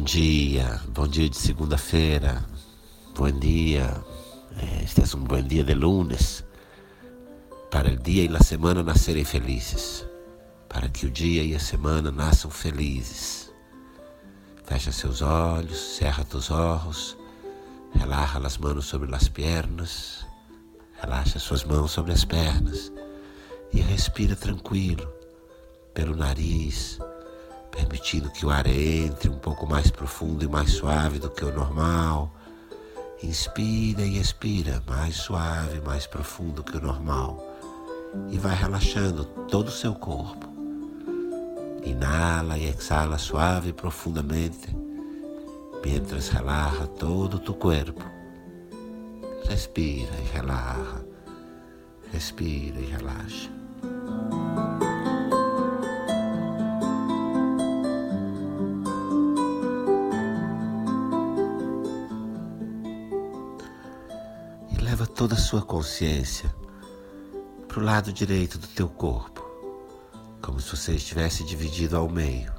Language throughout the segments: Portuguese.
Bom dia, bom dia de segunda-feira, bom dia. Este é um bom dia de lunes, para o dia e a semana nascerem felizes, para que o dia e a semana nasçam felizes. Fecha seus olhos, cerra teus olhos, relaxa as mãos sobre as pernas, relaxa suas mãos sobre as pernas e respira tranquilo pelo nariz permitindo que o ar entre um pouco mais profundo e mais suave do que o normal. Inspira e expira mais suave, mais profundo que o normal. E vai relaxando todo o seu corpo. Inala e exala suave e profundamente, mientras relaxa todo o teu corpo. Respira e relaxa. Respira e relaxa. Leva toda a sua consciência para o lado direito do teu corpo, como se você estivesse dividido ao meio.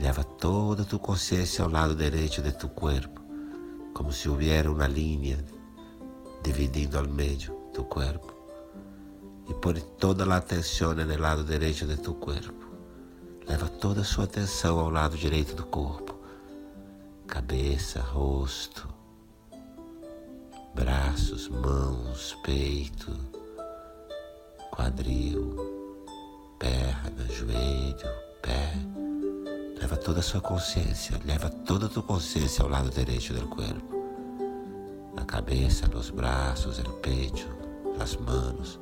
Leva toda a tua consciência ao lado direito de teu corpo, como se houvesse uma linha dividindo ao meio do corpo. E põe toda a atenção no lado direito de teu corpo. Leva toda a sua atenção ao lado direito do corpo. Cabeça, rosto, braços, mãos, peito, quadril, perna, joelho, pé. Leva toda a sua consciência, leva toda a tua consciência ao lado direito do corpo. Na cabeça, nos braços, no peito, nas mãos,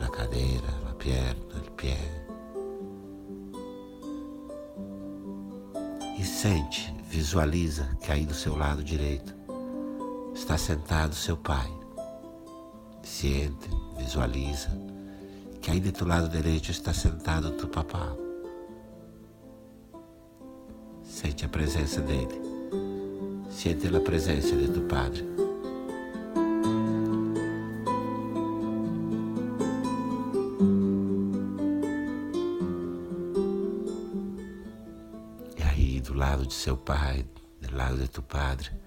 na cadeira, na perna, no pé. E sente, visualiza que aí do seu lado direito está sentado seu pai. Siente, visualiza que aí do teu lado direito está sentado teu papá. Sente a presença dele. Sente a presença de teu padre. E aí, do lado de seu pai, do lado de teu padre,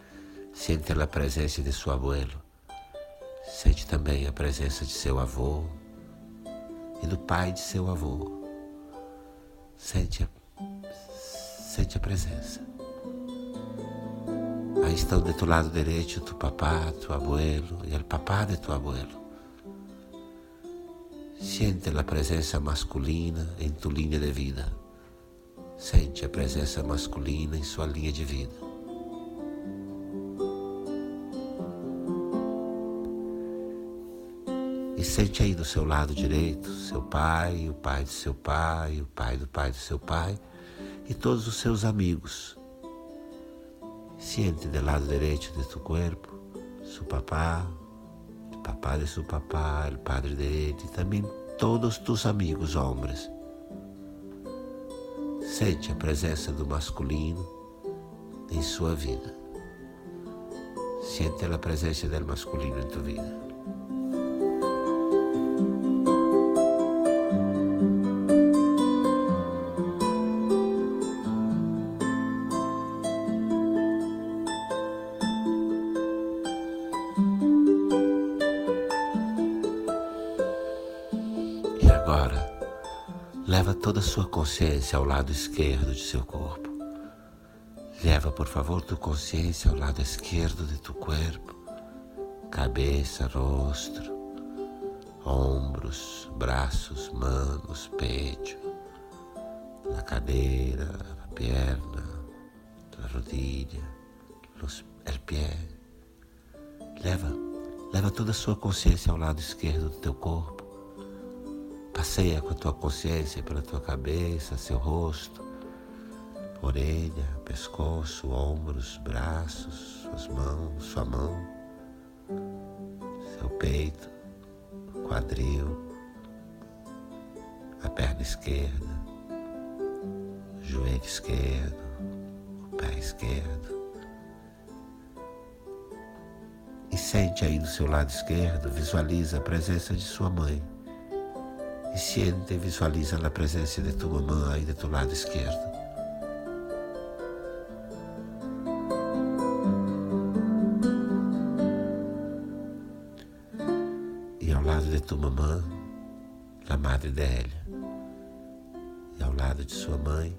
Sente a presença de seu abuelo. Sente também a presença de seu avô e do pai de seu avô. Sente a, sente a presença. Aí estão de tu lado direito tu papá, tu abuelo e o papá de tu abuelo. Sente a presença masculina em tu linha de vida. Sente a presença masculina em sua linha de vida. E sente aí do seu lado direito seu pai, o pai de seu pai, o pai do pai do seu pai e todos os seus amigos. Siente do lado direito de tu corpo, seu papá, o papá de seu papá, o padre dele e também todos tus amigos homens. Sente a presença do masculino em sua vida. Sente a presença do masculino em tua vida. Agora, leva toda a sua consciência ao lado esquerdo de seu corpo. Leva, por favor, tua consciência ao lado esquerdo de tu corpo, cabeça, rosto, ombros, braços, mãos, peito, na cadeira, na perna, na rodilha, el pé. Leva, leva toda a sua consciência ao lado esquerdo do teu corpo Passeia com a tua consciência pela tua cabeça, seu rosto, orelha, pescoço, ombros, braços, suas mãos, sua mão, seu peito, quadril, a perna esquerda, o joelho esquerdo, o pé esquerdo. E sente aí do seu lado esquerdo, visualiza a presença de sua mãe e siente e visualiza a presença de tua mamãe aí de tu lado esquerdo E ao lado de tua mamã, a madre dela. E ao lado de sua mãe,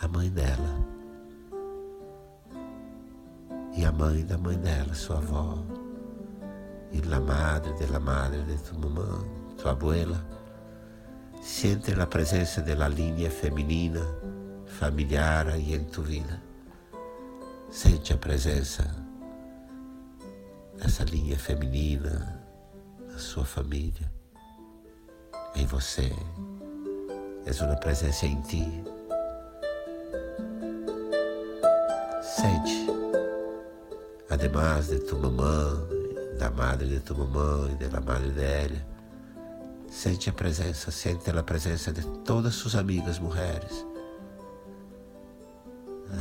a mãe dela. E a mãe da mãe dela, sua avó. E a madre da madre de tua mamãe tua abuela. Siente a presença da linha feminina, familiar aí em tu vida. Sente a presença dessa linha feminina na sua família, em você. És uma presença em ti. Sente, además de tu mamã, da madre de tu mamã e da madre dela, sente a presença, sente a presença de todas suas amigas mulheres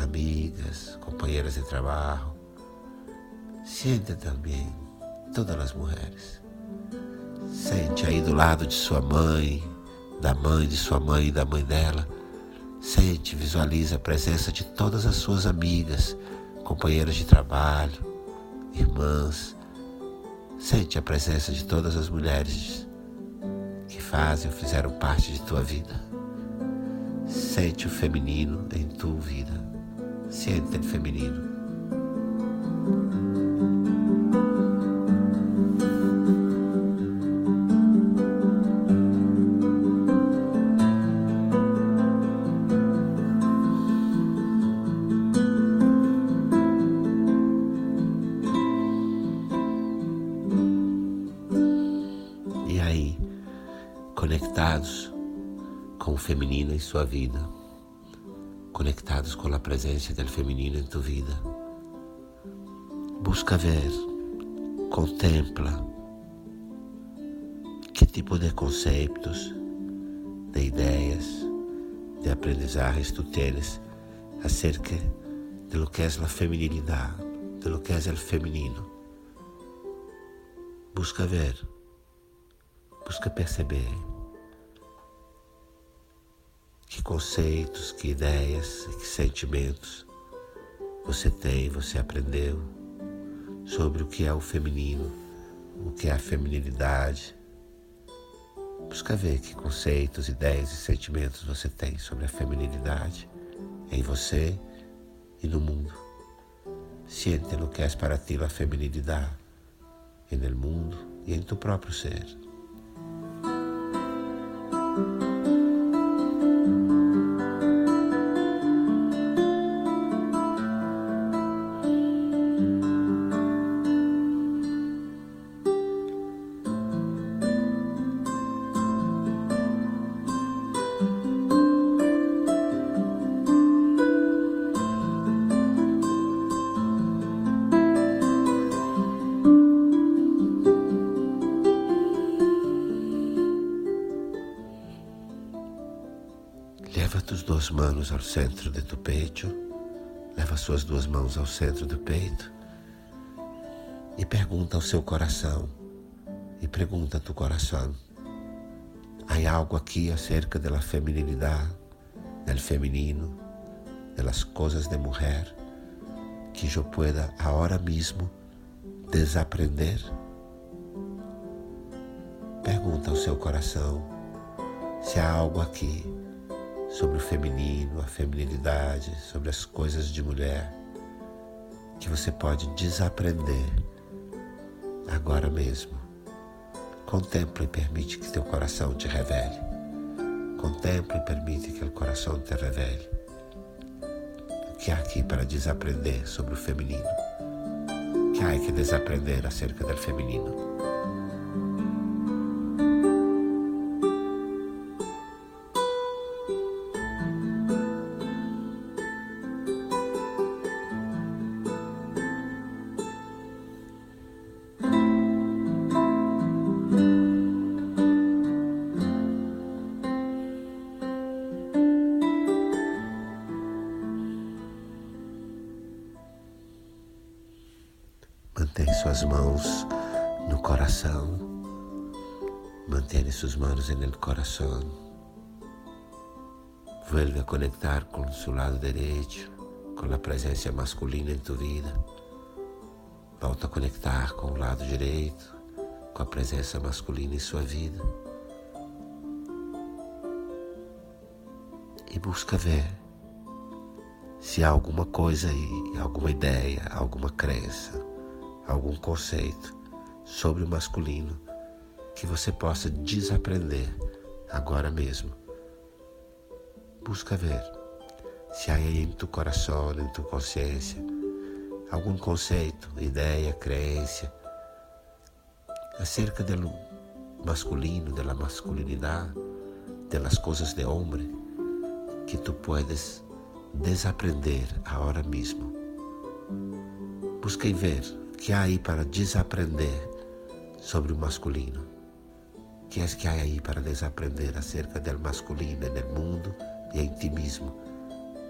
amigas, companheiras de trabalho. Sente também todas as mulheres. Sente aí do lado de sua mãe, da mãe de sua mãe e da mãe dela. Sente, visualiza a presença de todas as suas amigas, companheiras de trabalho, irmãs. Sente a presença de todas as mulheres fazem ou fizeram parte de tua vida. Sente o feminino em tua vida. Sente o feminino. Conectados com o feminino em sua vida conectados com a presença do feminino em tu vida. Busca ver, contempla que tipo de conceitos, de ideias, de aprendizagens tu tens acerca de lo que é a feminilidade, de lo que é o feminino. Busca ver, busca perceber que conceitos, que ideias, que sentimentos você tem, você aprendeu sobre o que é o feminino, o que é a feminilidade. Busca ver que conceitos, ideias e sentimentos você tem sobre a feminilidade em você e no mundo. Siente lo que é para ti a feminilidade no mundo e em tu próprio ser. Tus duas mãos ao centro de tu peito, leva suas duas mãos ao centro do peito e pergunta ao seu coração, e pergunta a tu coração, há algo aqui acerca da feminilidade, do feminino, das coisas de mulher, que eu pueda agora mesmo desaprender? Pergunta ao seu coração se há algo aqui sobre o feminino, a feminilidade, sobre as coisas de mulher, que você pode desaprender agora mesmo. Contempla e permite que teu coração te revele. Contempla e permite que o coração te revele. O que há aqui para desaprender sobre o feminino? O que há que desaprender acerca do feminino? Mãos no coração. Mantém suas mãos no coração. Vuelve a conectar com o seu lado direito, com a presença masculina em tu vida. Volta a conectar com o lado direito, com a presença masculina em sua vida. E busca ver se há alguma coisa aí, alguma ideia, alguma crença, algum conceito sobre o masculino que você possa desaprender agora mesmo. Busca ver se há em tu coração, em tu consciência, algum conceito, ideia, crença acerca do masculino, da masculinidade, das coisas de homem, que tu puedes desaprender agora mesmo. Busquem ver que há aí para desaprender sobre o masculino. Que é que há aí para desaprender acerca do masculino no mundo e em ti mesmo,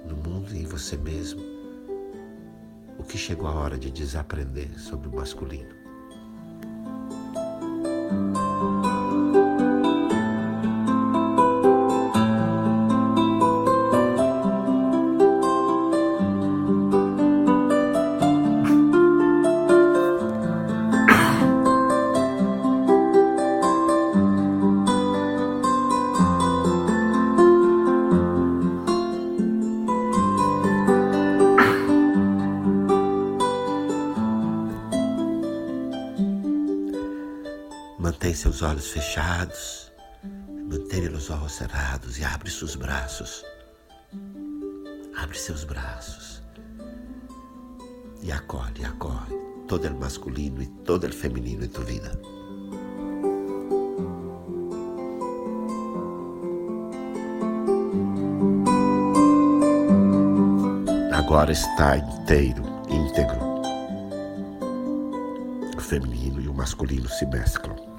no mundo e em você mesmo? O que chegou a hora de desaprender sobre o masculino? Mantém seus olhos fechados, mantenha os olhos cerrados e abre seus braços. Abre seus braços e acolhe, acolhe todo o masculino e todo o feminino em tua vida. Agora está inteiro, íntegro. O feminino e o masculino se mesclam.